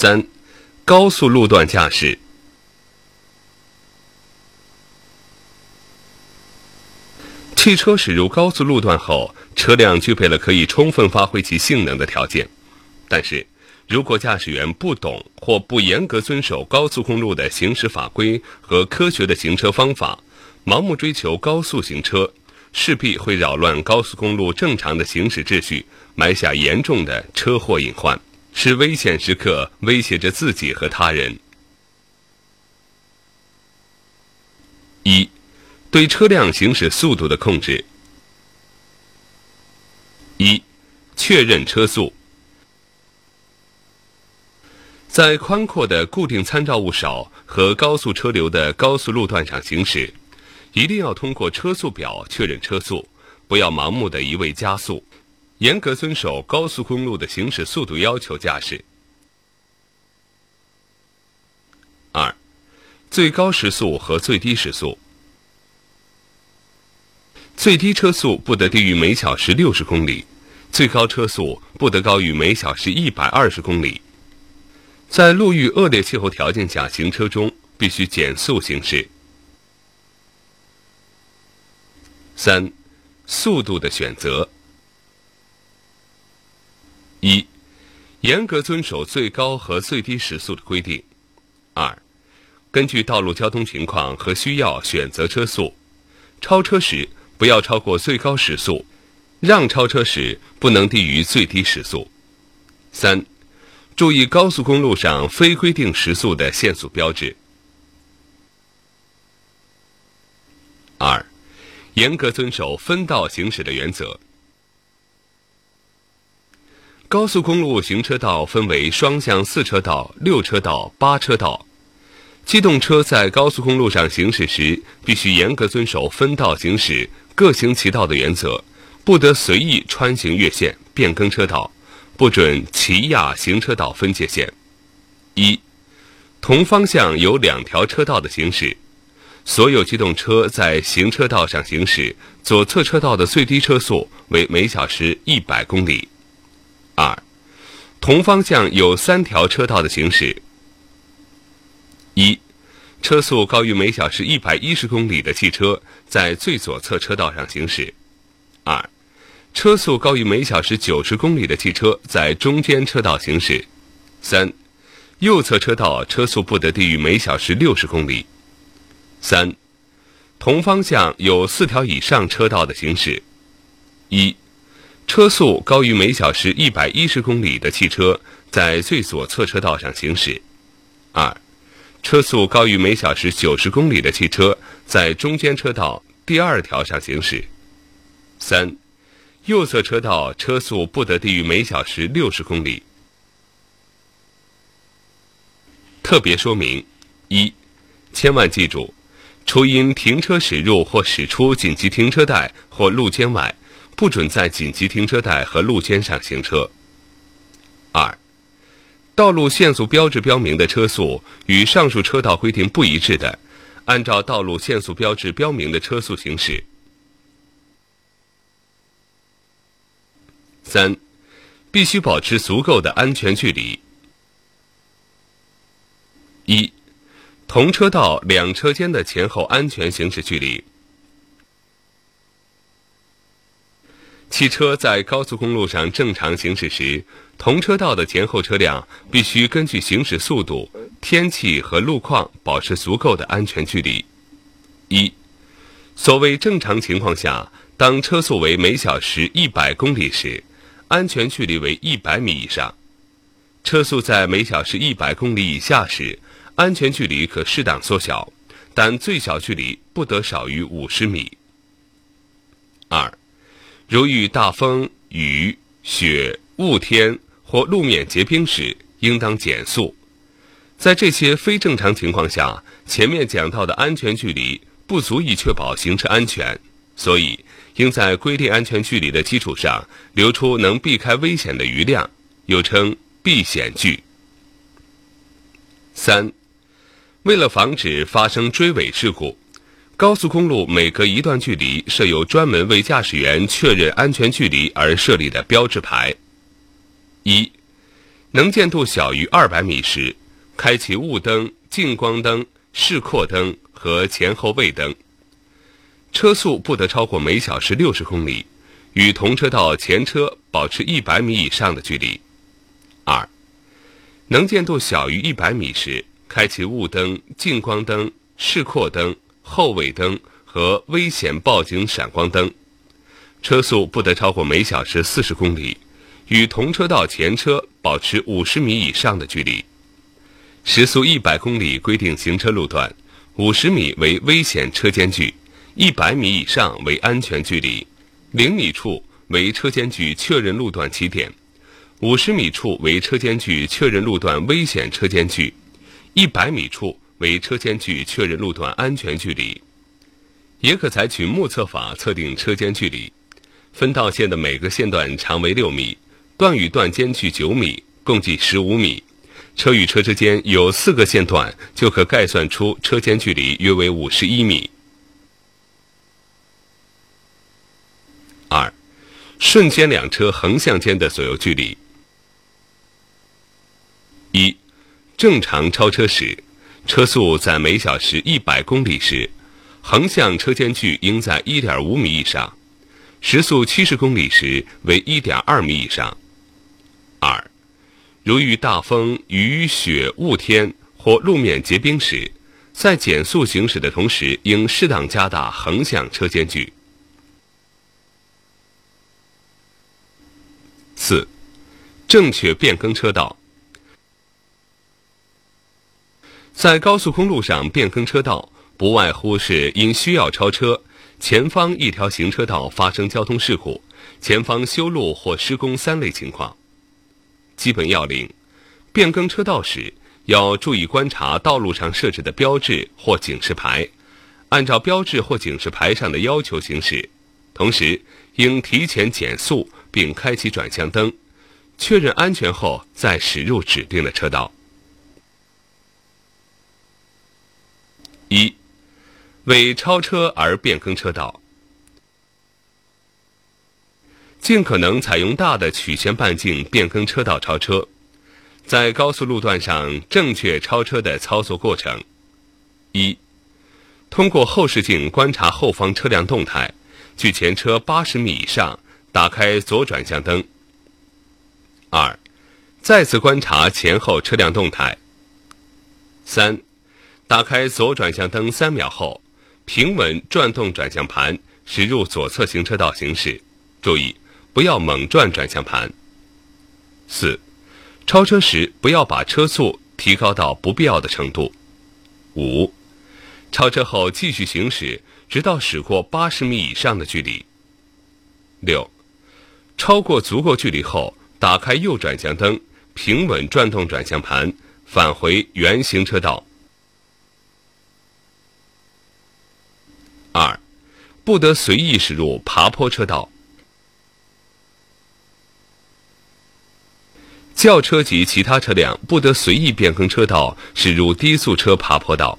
三、高速路段驾驶。汽车驶入高速路段后，车辆具备了可以充分发挥其性能的条件。但是，如果驾驶员不懂或不严格遵守高速公路的行驶法规和科学的行车方法，盲目追求高速行车，势必会扰乱高速公路正常的行驶秩序，埋下严重的车祸隐患，是危险时刻威胁着自己和他人。一。对车辆行驶速度的控制。一、确认车速。在宽阔的固定参照物少和高速车流的高速路段上行驶，一定要通过车速表确认车速，不要盲目的一味加速，严格遵守高速公路的行驶速度要求驾驶。二、最高时速和最低时速。最低车速不得低于每小时六十公里，最高车速不得高于每小时一百二十公里。在路遇恶劣气候条件下行车中，必须减速行驶。三、速度的选择：一、严格遵守最高和最低时速的规定；二、根据道路交通情况和需要选择车速，超车时。不要超过最高时速，让超车时不能低于最低时速。三、注意高速公路上非规定时速的限速标志。二、严格遵守分道行驶的原则。高速公路行车道分为双向四车道、六车道、八车道。机动车在高速公路上行驶时，必须严格遵守分道行驶。各行其道的原则，不得随意穿行越线、变更车道，不准骑压行车道分界线。一、同方向有两条车道的行驶，所有机动车在行车道上行驶，左侧车道的最低车速为每小时一百公里。同方向有三条车道的行驶，一。车速高于每小时一百一十公里的汽车在最左侧车道上行驶；二，车速高于每小时九十公里的汽车在中间车道行驶；三，右侧车道车速不得低于每小时六十公里；三，同方向有四条以上车道的行驶；一，车速高于每小时一百一十公里的汽车在最左侧车道上行驶；二。车速高于每小时九十公里的汽车在中间车道第二条上行驶。三、右侧车道车速不得低于每小时六十公里。特别说明：一、千万记住，除因停车驶入或驶出紧急停车带或路肩外，不准在紧急停车带和路肩上行车。二。道路限速标志标明的车速与上述车道规定不一致的，按照道路限速标志标明的车速行驶。三，必须保持足够的安全距离。一，同车道两车间的前后安全行驶距离。汽车在高速公路上正常行驶时，同车道的前后车辆必须根据行驶速度、天气和路况保持足够的安全距离。一，所谓正常情况下，当车速为每小时一百公里时，安全距离为一百米以上；车速在每小时一百公里以下时，安全距离可适当缩小，但最小距离不得少于五十米。二。如遇大风、雨、雪、雾天或路面结冰时，应当减速。在这些非正常情况下，前面讲到的安全距离不足以确保行车安全，所以应在规定安全距离的基础上，留出能避开危险的余量，又称避险距。三，为了防止发生追尾事故。高速公路每隔一段距离设有专门为驾驶员确认安全距离而设立的标志牌。一、能见度小于二百米时，开启雾灯、近光灯、示廓灯和前后位灯。车速不得超过每小时六十公里，与同车道前车保持一百米以上的距离。二、能见度小于一百米时，开启雾灯、近光灯、示廓灯、后尾灯和危险报警闪光灯。车速不得超过每小时四十公里，与同车道前车保持五十米以上的距离。时速一百公里规定行车路段，五十米为危险车间距，一百米以上为安全距离。零米处为车间距确认路段起点，五十米处为车间距确认路段危险车间距，一百米处为车间距确认路段安全距离。也可采取目测法测定车间距离。分道线的每个线段长为六米，段与段间距九米，共计十五米。车与车之间有四个线段，就可概算出车间距离约为五十一米。二，瞬间两车横向间的所有距离。一，正常超车时，车速在每小时一百公里时，横向车间距应在一点五米以上。时速七十公里时为一点二米以上。二，如遇大风、雨雪、雾天或路面结冰时，在减速行驶的同时，应适当加大横向车间距。四，正确变更车道。在高速公路上变更车道，不外乎是因需要超车。前方一条行车道发生交通事故，前方修路或施工三类情况。基本要领：变更车道时，要注意观察道路上设置的标志或警示牌，按照标志或警示牌上的要求行驶。同时，应提前减速并开启转向灯，确认安全后再驶入指定的车道。一。为超车而变更车道，尽可能采用大的曲线半径变更车道超车。在高速路段上正确超车的操作过程：一、通过后视镜观察后方车辆动态，距前车八十米以上打开左转向灯；二、再次观察前后车辆动态；三、打开左转向灯三秒后。平稳转动转向盘，驶入左侧行车道行驶。注意，不要猛转转向盘。四、超车时不要把车速提高到不必要的程度。五、超车后继续行驶，直到驶过八十米以上的距离。六、超过足够距离后，打开右转向灯，平稳转动转向盘，返回原行车道。二，不得随意驶入爬坡车道。轿车及其他车辆不得随意变更车道，驶入低速车爬坡道。